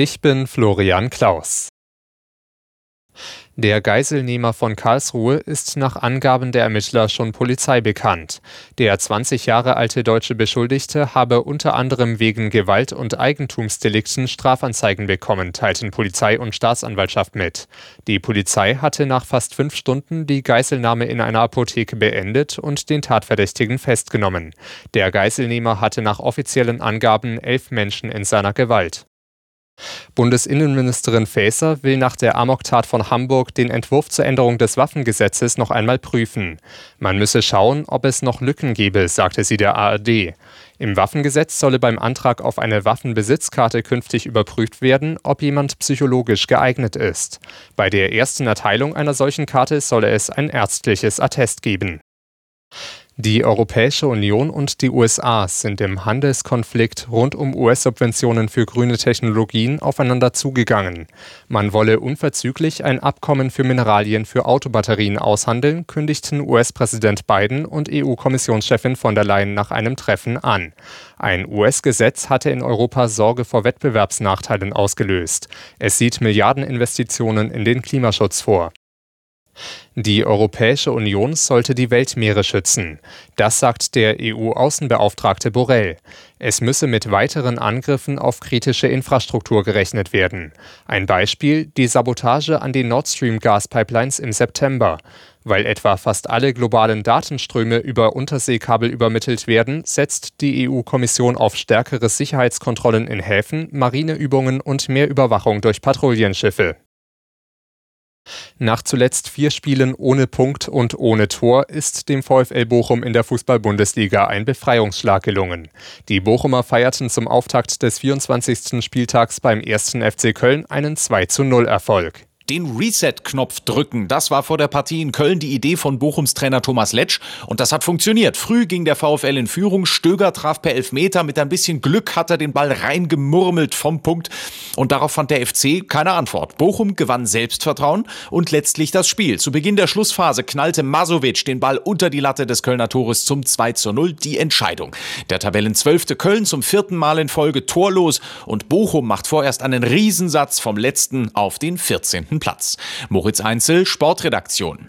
Ich bin Florian Klaus. Der Geiselnehmer von Karlsruhe ist nach Angaben der Ermittler schon Polizei bekannt. Der 20 Jahre alte deutsche Beschuldigte habe unter anderem wegen Gewalt- und Eigentumsdelikten Strafanzeigen bekommen, teilten Polizei und Staatsanwaltschaft mit. Die Polizei hatte nach fast fünf Stunden die Geiselnahme in einer Apotheke beendet und den Tatverdächtigen festgenommen. Der Geiselnehmer hatte nach offiziellen Angaben elf Menschen in seiner Gewalt. Bundesinnenministerin Faeser will nach der Amoktat von Hamburg den Entwurf zur Änderung des Waffengesetzes noch einmal prüfen. Man müsse schauen, ob es noch Lücken gebe, sagte sie der ARD. Im Waffengesetz solle beim Antrag auf eine Waffenbesitzkarte künftig überprüft werden, ob jemand psychologisch geeignet ist. Bei der ersten Erteilung einer solchen Karte solle es ein ärztliches Attest geben. Die Europäische Union und die USA sind im Handelskonflikt rund um US-Subventionen für grüne Technologien aufeinander zugegangen. Man wolle unverzüglich ein Abkommen für Mineralien für Autobatterien aushandeln, kündigten US-Präsident Biden und EU-Kommissionschefin von der Leyen nach einem Treffen an. Ein US-Gesetz hatte in Europa Sorge vor Wettbewerbsnachteilen ausgelöst. Es sieht Milliardeninvestitionen in den Klimaschutz vor. Die Europäische Union sollte die Weltmeere schützen. Das sagt der EU-Außenbeauftragte Borrell. Es müsse mit weiteren Angriffen auf kritische Infrastruktur gerechnet werden. Ein Beispiel die Sabotage an den Nord Stream Gaspipelines im September. Weil etwa fast alle globalen Datenströme über Unterseekabel übermittelt werden, setzt die EU-Kommission auf stärkere Sicherheitskontrollen in Häfen, Marineübungen und mehr Überwachung durch Patrouillenschiffe. Nach zuletzt vier Spielen ohne Punkt und ohne Tor ist dem VfL Bochum in der Fußball-Bundesliga ein Befreiungsschlag gelungen. Die Bochumer feierten zum Auftakt des 24. Spieltags beim 1. FC Köln einen 2:0 Erfolg den Reset-Knopf drücken. Das war vor der Partie in Köln die Idee von Bochums Trainer Thomas Letsch und das hat funktioniert. Früh ging der VfL in Führung, Stöger traf per Elfmeter, mit ein bisschen Glück hat er den Ball reingemurmelt vom Punkt und darauf fand der FC keine Antwort. Bochum gewann Selbstvertrauen und letztlich das Spiel. Zu Beginn der Schlussphase knallte Masovic den Ball unter die Latte des Kölner Tores zum 2 zu 0, die Entscheidung. Der Tabellenzwölfte Köln zum vierten Mal in Folge torlos und Bochum macht vorerst einen Riesensatz vom letzten auf den 14. Platz. Moritz Einzel, Sportredaktion.